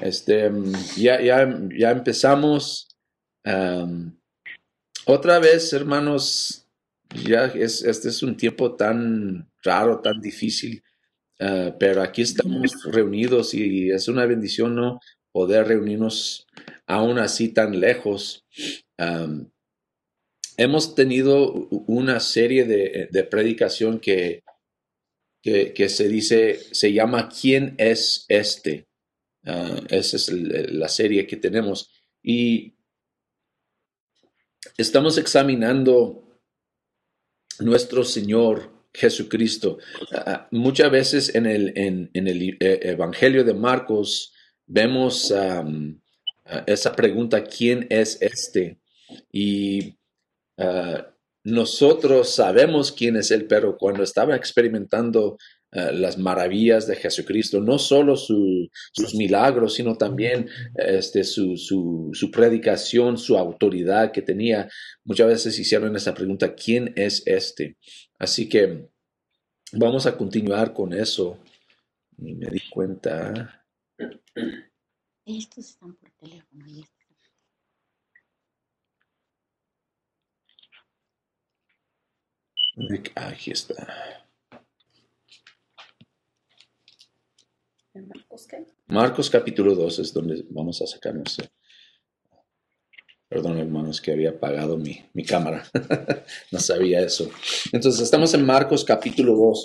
Este, ya, ya, ya empezamos. am, otra vez, hermanos, ya es, este es un tiempo tan raro, tan difícil, ah, pero aquí estamos reunidos y es una bendición, ¿no? Poder reunirnos aún así tan lejos. Hemos tenido una serie de, de predicación que, que, que se dice, se llama ¿Quién es este? Ah, esa es la serie que tenemos. Y estamos examinando nuestro Señor Jesucristo. Ah, muchas veces en el, en, el eh, Evangelio de Marcos vemos ah, esa pregunta, ¿quién es este? Y ah, nosotros sabemos quién es Él, pero cuando estaba experimentando ah, las maravillas de Jesucristo, no solo su- sus milagros, sino también este, su, su, su predicación, su autoridad que tenía, muchas veces hicieron esa pregunta, ¿quién es este? Así que vamos a continuar con eso. Y me di cuenta. Estos están por teléfono y estos Aquí está. Marcos capítulo 2 es donde vamos a sacar nuestro. Perdón, hermanos, que había apagado mi, mi cámara. no sabía eso. Entonces, estamos en Marcos capítulo 2.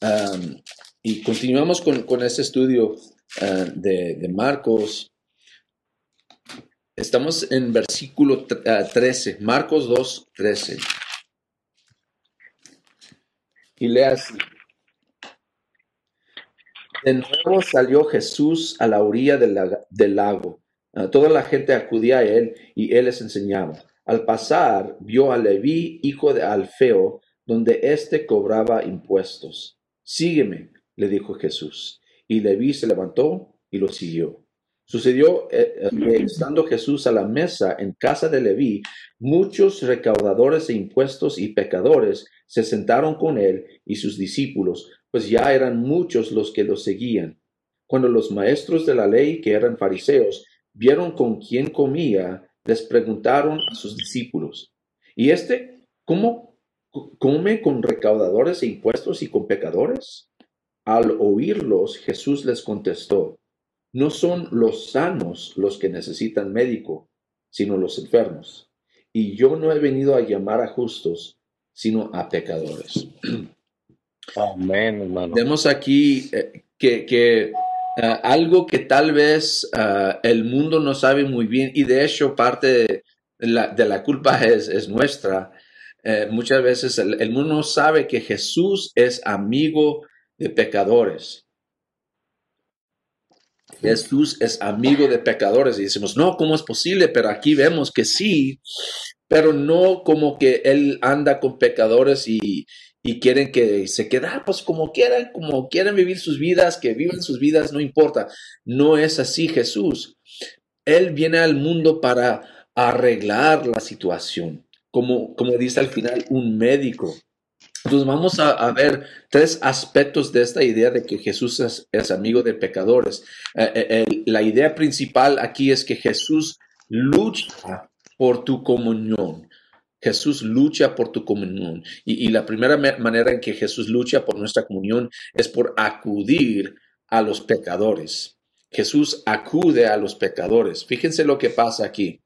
Am, y continuamos con, con este estudio ah, de, Marcos. Estamos en versículo tre- ah, 13, Marcos 2, 13. Y lea así. De nuevo salió Jesús a la orilla del, lago. Ah, toda la gente acudía a él y él les enseñaba. Al pasar, vio a Leví, hijo de Alfeo, donde éste cobraba impuestos. Sígueme, le dijo Jesús. Y Leví se levantó y lo siguió. Sucedió eh, eh, que estando Jesús a la mesa en casa de Leví, muchos recaudadores de impuestos y pecadores se sentaron con él y sus discípulos, pues ya eran muchos los que lo seguían. Cuando los maestros de la ley, que eran fariseos, vieron con quién comía, les preguntaron a sus discípulos, ¿y este cómo co- come con recaudadores de impuestos y con pecadores? Al oírlos, Jesús les contestó, no son los sanos los que necesitan médico, sino los enfermos. Y yo no he venido a llamar a justos, sino a pecadores. Amén, hermano. Vemos aquí eh, que, que, ah, algo que tal vez ah, el mundo no sabe muy bien y de hecho parte de la, de la culpa es, es nuestra. Eh, muchas veces el, el mundo no sabe que Jesús es amigo de pecadores. Jesús es amigo de pecadores y decimos, no, ¿cómo es posible? Pero aquí vemos que sí, pero no como que Él anda con pecadores y, y quieren que se queden, ah, pues como quieran, como quieran vivir sus vidas, que vivan sus vidas, no importa. No es así Jesús. Él viene al mundo para arreglar la situación, como, como dice al final un médico. Entonces vamos a, ver tres aspectos de esta idea de que Jesús es, amigo de pecadores. Eh, eh, la idea principal aquí es que Jesús lucha por tu comunión. Jesús lucha por tu comunión. Y, la primera ma- manera en que Jesús lucha por nuestra comunión es por acudir a los pecadores. Jesús acude a los pecadores. Fíjense lo que pasa aquí.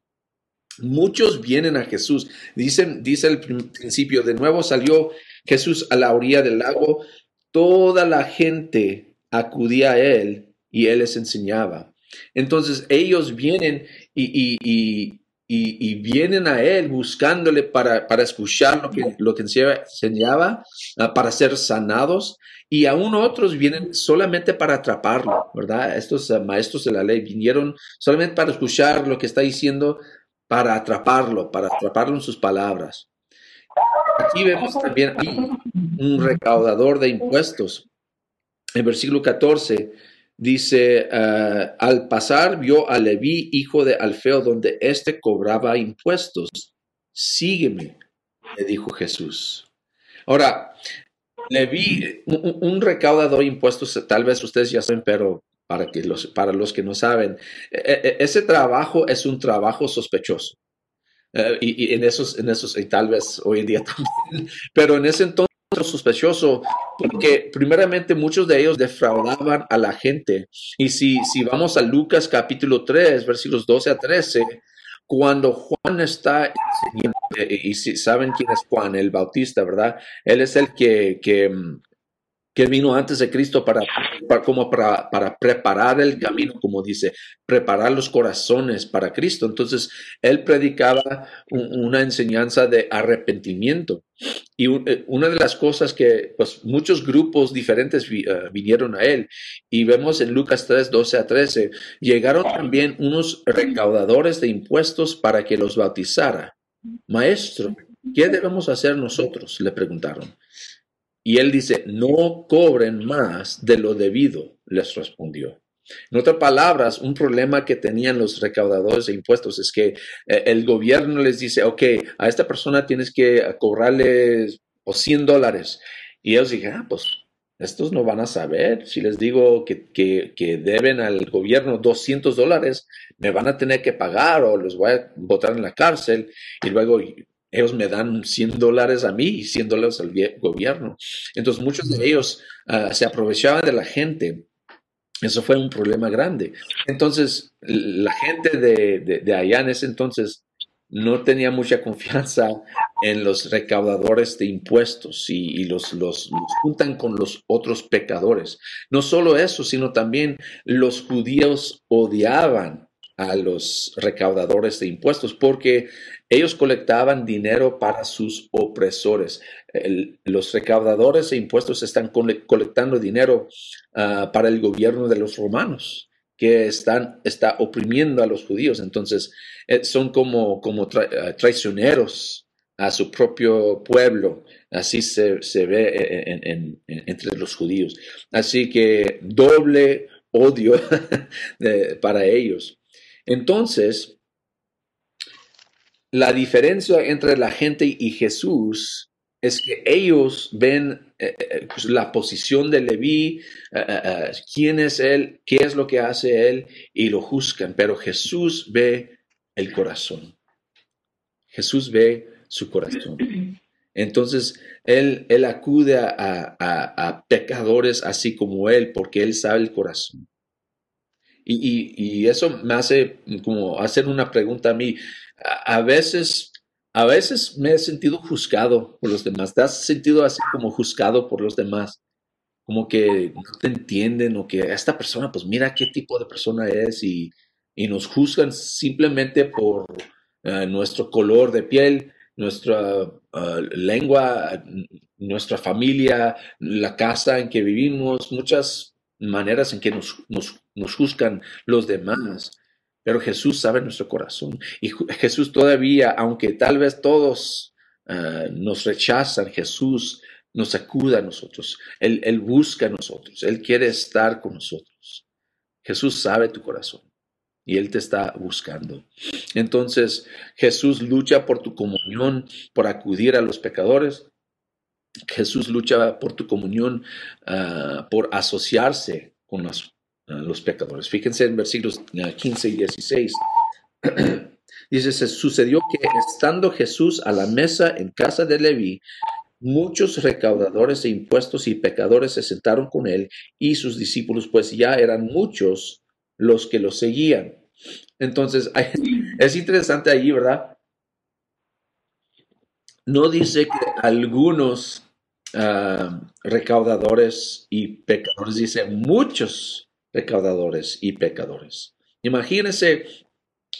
Muchos vienen a Jesús. Dicen, dice el prin- principio, de nuevo salió Jesús a la orilla del lago. Toda la gente acudía a él y él les enseñaba. Entonces ellos vienen y- y- y- vienen a él buscándole para, para escuchar lo que, lo que enseñaba, ah, para ser sanados. Y aún otros vienen solamente para atraparlo, ¿verdad? Estos ah, maestros de la ley vinieron solamente para escuchar lo que está diciendo, para atraparlo, para atraparlo en sus palabras. Aquí vemos también un recaudador de impuestos. En versículo 14 dice, ah, al pasar vio a Leví, hijo de Alfeo, donde éste cobraba impuestos. Sígueme, le dijo Jesús. Ahora, Leví, un, un recaudador de impuestos, tal vez ustedes ya saben, pero para, los, para los que no saben, e- e- ese trabajo es un trabajo sospechoso. Eh, y en esos, en esos, y tal vez hoy en día también, pero en ese entonces sospechoso, porque primeramente muchos de ellos defraudaban a la gente. Y si, si vamos a Lucas capítulo 3, versículos 12 a 13, cuando Juan está eh, y si saben quién es Juan, el Bautista, ¿verdad? Él es el que, que, mm, que vino antes de Cristo para, como para, para preparar el camino, como dice, preparar los corazones para Cristo. Entonces, él predicaba un- una enseñanza de arrepentimiento. Y eh, una de las cosas que pues, muchos grupos diferentes eh, vinieron a él, y vemos en Lucas 3, 12 a 13, llegaron también unos recaudadores de impuestos para que los bautizara. Maestro, ¿qué debemos hacer nosotros? Le preguntaron. Y él dice, no cobren más de lo debido, les respondió. En otras palabras, un problema que tenían los recaudadores de impuestos es que eh, el gobierno les dice, ok, a esta persona tienes que cobrarle o 100 dólares. Y ellos dijeron, ah, pues estos no van a saber. Si les digo que, que, que deben al gobierno 200 dólares, me van a tener que pagar o los voy a botar en la cárcel. Y luego ellos me dan 100 dólares a mí y 100 dólares al gobierno. Entonces muchos de ellos ah, se aprovechaban de la gente. Eso fue un problema grande. Entonces, la gente de, de- de allá en ese entonces no tenía mucha confianza en los recaudadores de impuestos y, y los, los, los juntan con los otros pecadores. No solo eso, sino también los judíos odiaban a los recaudadores de impuestos porque ellos colectaban dinero para sus opresores. Los recaudadores de impuestos están cole- colectando dinero ah, para el gobierno de los romanos, que están, está oprimiendo a los judíos. Entonces, eh, son como, como ah, traicioneros a su propio pueblo. Así se, se ve en- en- en- entre los judíos. Así que doble odio para ellos. Entonces, la diferencia entre la gente y Jesús es que ellos ven eh, eh, pues, la posición de Leví, eh, eh, eh, quién es él, qué es lo que hace él, y lo juzgan. Pero Jesús ve el corazón. Jesús ve su corazón. Entonces, él, él acude a- a pecadores así como él, porque él sabe el corazón. Y, eso me hace como hacer una pregunta a mí. A, veces, a veces me he sentido juzgado por los demás. ¿Te has sentido así como juzgado por los demás? Como que no te entienden o que esta persona, pues mira qué tipo de persona es y, y nos juzgan simplemente por eh, nuestro color de piel, nuestra eh, lengua, nuestra familia, la casa en que vivimos, muchas maneras en que nos, nos, nos juzgan los demás. Pero Jesús sabe nuestro corazón. Y Jesús todavía, aunque tal vez todos eh, nos rechazan, Jesús nos acuda a nosotros. Él, él busca a nosotros. Él quiere estar con nosotros. Jesús sabe tu corazón y Él te está buscando. Entonces, Jesús lucha por tu comunión, por acudir a los pecadores. Jesús lucha por tu comunión, ah, por asociarse con los, ah, los pecadores. Fíjense en versículos ah, 15 y 16. Dice, se sucedió que estando Jesús a la mesa en casa de Leví, muchos recaudadores de impuestos y pecadores se sentaron con él y sus discípulos, pues ya eran muchos los que lo seguían. Entonces, es interesante allí, ¿verdad? No dice que algunos ah, recaudadores y pecadores, dice muchos recaudadores y pecadores. Imagínense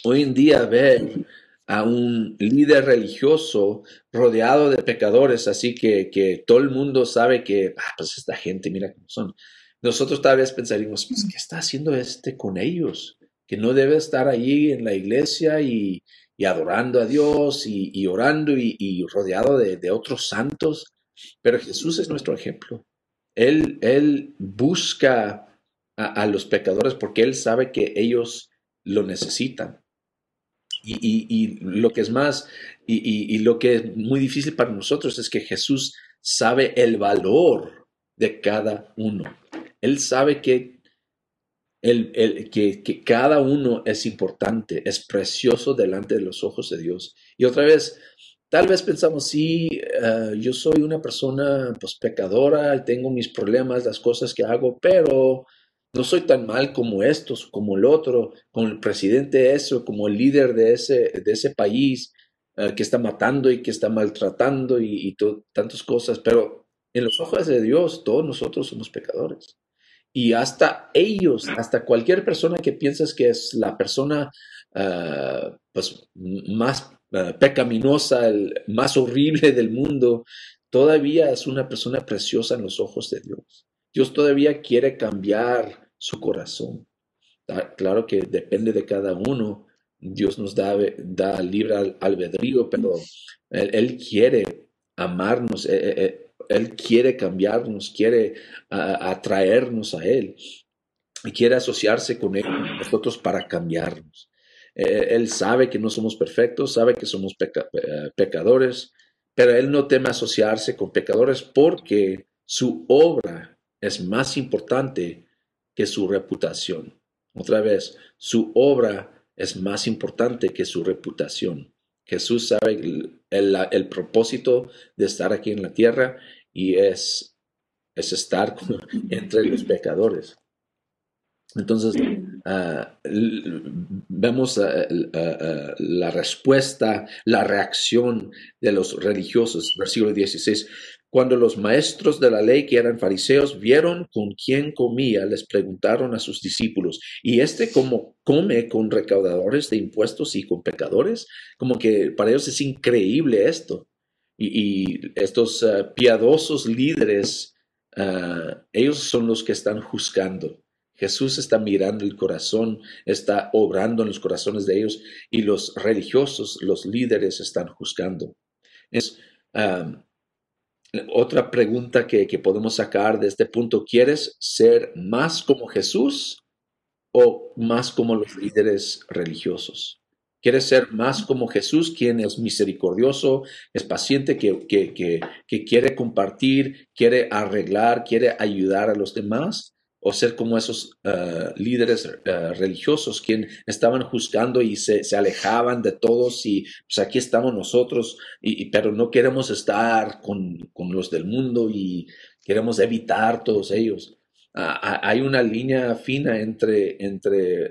hoy en día ver a un líder religioso rodeado de pecadores, así que, que todo el mundo sabe que, ah, pues esta gente, mira cómo son. Nosotros tal vez pensaríamos, pues, ¿qué está haciendo este con ellos? Que no debe estar allí en la iglesia y, y adorando a Dios y, orando y, rodeado de, otros santos. Pero Jesús es nuestro ejemplo. Él, él busca a, los pecadores porque Él sabe que ellos lo necesitan. Y, y- lo que es más, y lo que es muy difícil para nosotros es que Jesús sabe el valor de cada uno. Él sabe que el, el- que, que cada uno es importante, es precioso delante de los ojos de Dios. Y otra vez, tal vez pensamos, sí, eh, yo soy una persona pues pecadora, tengo mis problemas, las cosas que hago, pero no soy tan mal como estos, como el otro, como el presidente eso, como el líder de ese, de ese país eh, que está matando y que está maltratando y, y tantas cosas, pero en los ojos de Dios todos nosotros somos pecadores. Y hasta ellos, hasta cualquier persona que piensas que es la persona ah, pues, más ah, pecaminosa, el más horrible del mundo, todavía es una persona preciosa en los ojos de Dios. Dios todavía quiere cambiar su corazón. Ah, Claro que depende de cada uno. Dios nos da, da libre al- albedrío, pero Él, Él quiere amarnos, eh, eh, eh, Él quiere cambiarnos, quiere atraernos a Él y quiere asociarse con Él, nosotros para cambiarnos. Eh, él sabe que no somos perfectos, sabe que somos eh, pecadores, pero Él no teme asociarse con pecadores porque su obra es más importante que su reputación. Otra vez, su obra es más importante que su reputación. Jesús sabe el propósito de estar aquí en la tierra y es, es estar entre los pecadores. Entonces, ah, vemos ah, ah, la respuesta, la reacción de los religiosos. Versículo 16. Cuando los maestros de la ley, que eran fariseos, vieron con quién comía, les preguntaron a sus discípulos, ¿y este cómo come con recaudadores de impuestos y con pecadores? Como que para ellos es increíble esto. Y, estos ah, piadosos líderes, ah, ellos son los que están juzgando. Jesús está mirando el corazón, está obrando en los corazones de ellos y los religiosos, los líderes están juzgando. Es otra pregunta que, que podemos sacar de este punto. ¿Quieres ser más como Jesús o más como los líderes religiosos? ¿Quieres ser más como Jesús, quien es misericordioso, es paciente, que, que, que, quiere compartir, quiere arreglar, quiere ayudar a los demás? o ser como esos uh, líderes uh, religiosos quien estaban juzgando y se, se, alejaban de todos y pues aquí estamos nosotros, y, pero no queremos estar con, con, los del mundo y queremos evitar todos ellos. Uh, hay una línea fina entre, entre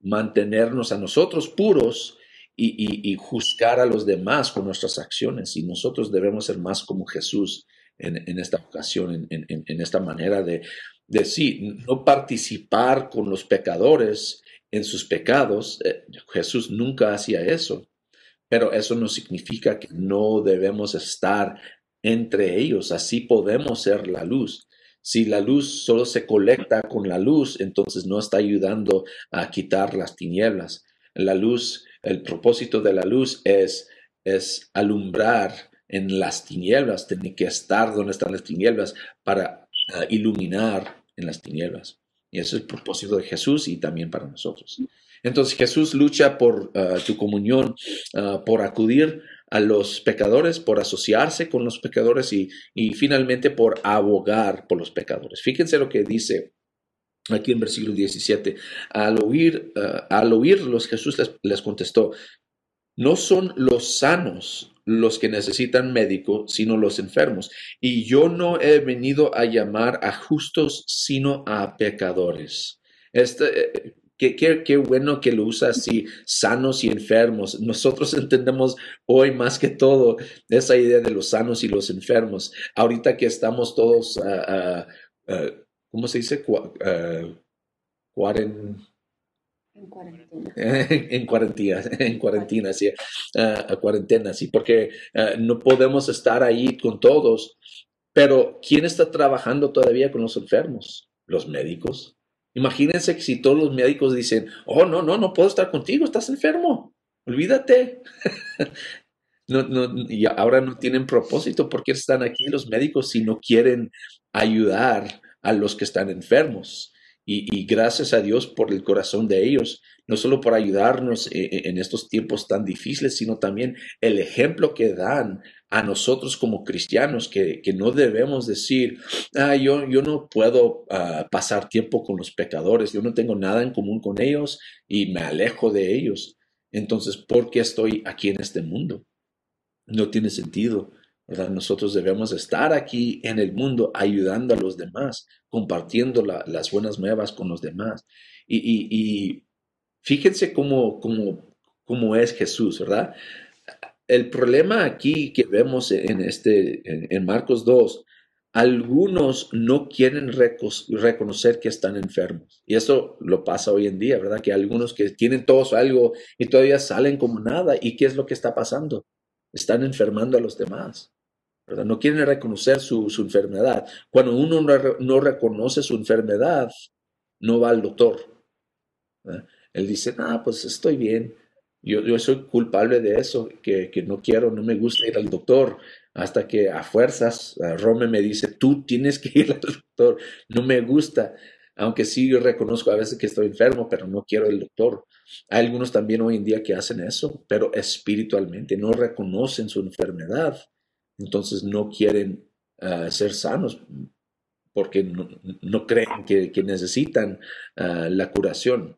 mantenernos a nosotros puros y, y, y, juzgar a los demás con nuestras acciones y nosotros debemos ser más como Jesús en, en esta ocasión, en, en, esta manera de, de sí, no participar con los pecadores en sus pecados. Eh, Jesús nunca hacía eso, pero eso no significa que no debemos estar entre ellos. Así podemos ser la luz. Si la luz solo se colecta con la luz, entonces no está ayudando a quitar las tinieblas. La luz, el propósito de la luz es, es alumbrar en las tinieblas, tiene que estar donde están las tinieblas para uh, iluminar en las tinieblas. Y ese es el propósito de Jesús y también para nosotros. Entonces Jesús lucha por uh, tu comunión, uh, por acudir a los pecadores, por asociarse con los pecadores y, y, finalmente por abogar por los pecadores. Fíjense lo que dice aquí en versículo 17. Al, oír, uh, al oírlos, Jesús les, les contestó, no son los sanos los que necesitan médico, sino los enfermos. Y yo no he venido a llamar a justos, sino a pecadores. Este, qué, qué, qué bueno que lo usa así, sanos y enfermos. Nosotros entendemos hoy más que todo esa idea de los sanos y los enfermos. Ahorita que estamos todos, uh, uh, uh, ¿cómo se dice? Cuaren en cuarentena. en cuarentena, en cuarentena, sí, uh, cuarentena, sí, porque no podemos estar ahí con todos. Pero ¿quién está trabajando todavía con los enfermos? Los médicos. Imagínense que si todos los médicos dicen, oh, no, no, no puedo estar contigo, estás enfermo, olvídate. no, no, y ahora no tienen propósito porque están aquí los médicos si no quieren ayudar a los que están enfermos. Y, gracias a Dios por el corazón de ellos, no solo por ayudarnos en, en estos tiempos tan difíciles, sino también el ejemplo que dan a nosotros como cristianos que, que no debemos decir, ah, yo, yo no puedo ah, pasar tiempo con los pecadores, yo no tengo nada en común con ellos y me alejo de ellos. Entonces, ¿por qué estoy aquí en este mundo? No tiene sentido. ¿Verdad? Nosotros debemos estar aquí en el mundo ayudando a los demás, compartiendo las buenas nuevas con los demás. Y, y, y fíjense cómo, cómo, cómo es Jesús, ¿verdad? el problema aquí que vemos en, este, en, Marcos 2, algunos no quieren reconocer que están enfermos. Y eso lo pasa hoy en día, ¿verdad? Que algunos que tienen todos algo y todavía salen como nada. ¿Y qué es lo que está pasando? Están enfermando a los demás. ¿Verdad? No quieren reconocer su, enfermedad. Cuando uno no, reconoce su enfermedad, no va al doctor. Él dice, ah, pues estoy bien. Yo, yo soy culpable de eso, que, que, no quiero, no me gusta ir al doctor, hasta que a fuerzas Rome me dice, tú tienes que ir al doctor, no me gusta, aunque sí yo reconozco a veces que estoy enfermo, pero no quiero el doctor. Hay algunos también hoy en día que hacen eso, pero espiritualmente no reconocen su enfermedad, entonces no quieren ah, ser sanos porque no, creen que, necesitan ah, la curación.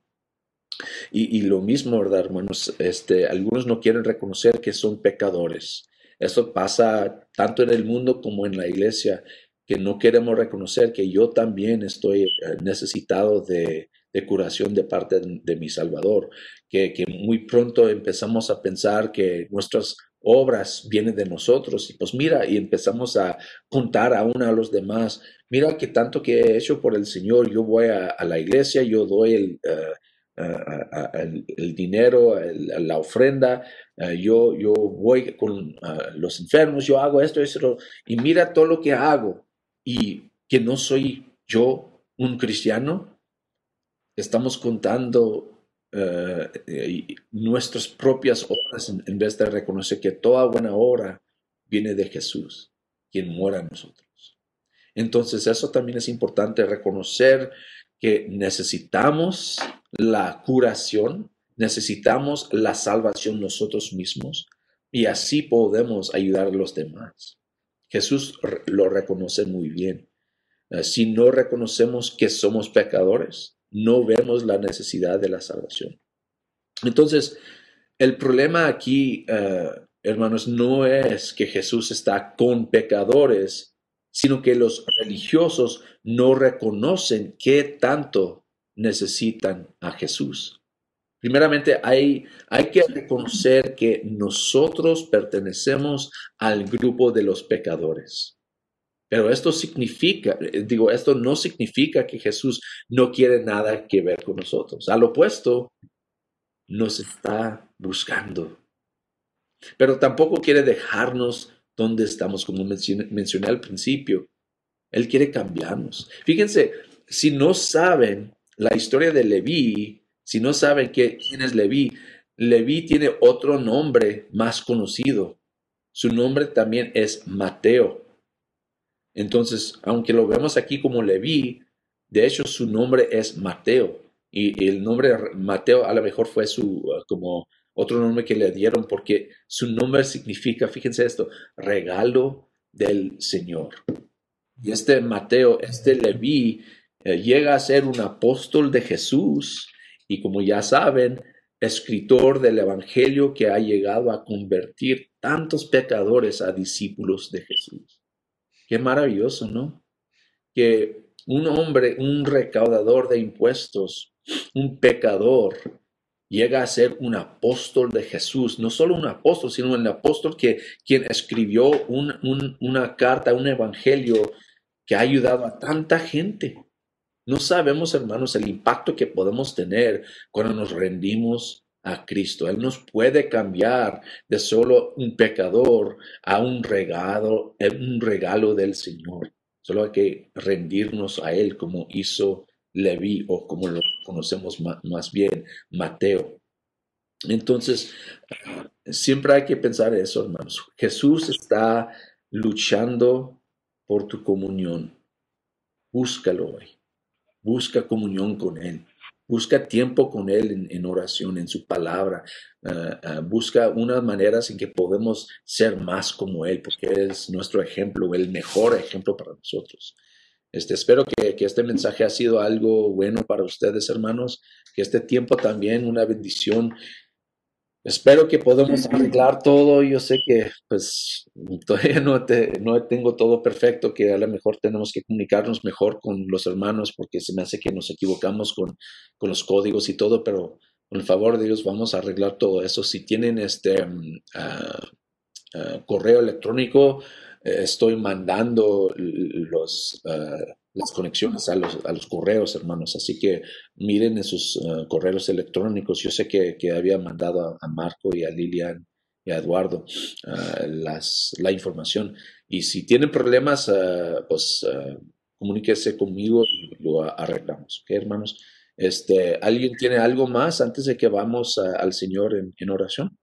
Y, lo mismo, ¿verdad, hermanos? Este, algunos no quieren reconocer que son pecadores. Eso pasa tanto en el mundo como en la iglesia, que no queremos reconocer que yo también estoy eh, necesitado de, curación de parte de, mi Salvador, que, que, muy pronto empezamos a pensar que nuestras obras vienen de nosotros. Y pues mira, y empezamos a contar aún a los demás, mira que tanto que he hecho por el Señor, yo voy a, la iglesia, yo doy el... Eh, el, dinero, la ofrenda, yo, yo voy con los enfermos, yo hago esto, esto, y mira todo lo que hago. Y que no soy yo un cristiano, estamos contando eh, nuestras propias obras en, vez de reconocer que toda buena obra viene de Jesús, quien muera en nosotros. Entonces eso también es importante, reconocer que necesitamos la curación, necesitamos la salvación nosotros mismos y así podemos ayudar a los demás. Jesús lo reconoce muy bien. Eh, si no reconocemos que somos pecadores, no vemos la necesidad de la salvación. Entonces, el problema aquí, eh, hermanos, no es que Jesús está con pecadores, sino que los religiosos no reconocen qué tanto necesitan a Jesús. Primeramente, hay, hay que reconocer que nosotros pertenecemos al grupo de los pecadores. Pero esto significa, digo, esto no significa que Jesús no quiere nada que ver con nosotros. Al opuesto, nos está buscando. Pero tampoco quiere dejarnos donde estamos, como mencioné, al principio. Él quiere cambiarnos. Fíjense, si no saben la historia de Leví, si no saben quién es Leví, Leví tiene otro nombre más conocido. Su nombre también es Mateo. Entonces, aunque lo vemos aquí como Leví, de hecho su nombre es Mateo. Y el nombre Mateo a lo mejor fue su como otro nombre que le dieron porque su nombre significa, fíjense esto, regalo del Señor. Y este Mateo, este Leví, eh, llega a ser un apóstol de Jesús y como ya saben, escritor del Evangelio que ha llegado a convertir tantos pecadores a discípulos de Jesús. Qué maravilloso, ¿no? Que un hombre, un recaudador de impuestos, un pecador, llega a ser un apóstol de Jesús, no solo un apóstol, sino un apóstol que quien escribió una carta, un evangelio que ha ayudado a tanta gente. No sabemos, hermanos, el impacto que podemos tener cuando nos rendimos a Cristo. Él nos puede cambiar de solo un pecador a un regalo, un regalo del Señor. Solo hay que rendirnos a Él como hizo Leví o como lo conocemos más bien, Mateo. Entonces, siempre hay que pensar eso, hermanos. Jesús está luchando por tu comunión. Búscalo hoy. Busca comunión con Él. Busca tiempo con Él en, oración, en su palabra. Ah, ah, busca unas maneras en que podemos ser más como Él, porque es nuestro ejemplo, el mejor ejemplo para nosotros. Este, espero que, que, este mensaje ha sido algo bueno para ustedes, hermanos, que este tiempo también una bendición Espero que podamos arreglar todo. Yo sé que pues todavía no, no tengo todo perfecto, que a lo mejor tenemos que comunicarnos mejor con los hermanos porque se me hace que nos equivocamos con, con los códigos y todo, pero con el favor de Dios vamos a arreglar todo eso. Si tienen este ah, ah, correo electrónico, eh, estoy mandando los... Las conexiones a los, a los correos, hermanos. Así que miren en sus eh, correos electrónicos. Yo sé que, que había mandado a, Marco y a Lilian y a Eduardo uh, las, la información. Y si tienen problemas, uh, pues comuníquese conmigo y lo arreglamos. ¿Ok, hermanos? Este, ¿Alguien tiene algo más antes de que vamos al Señor en, en oración?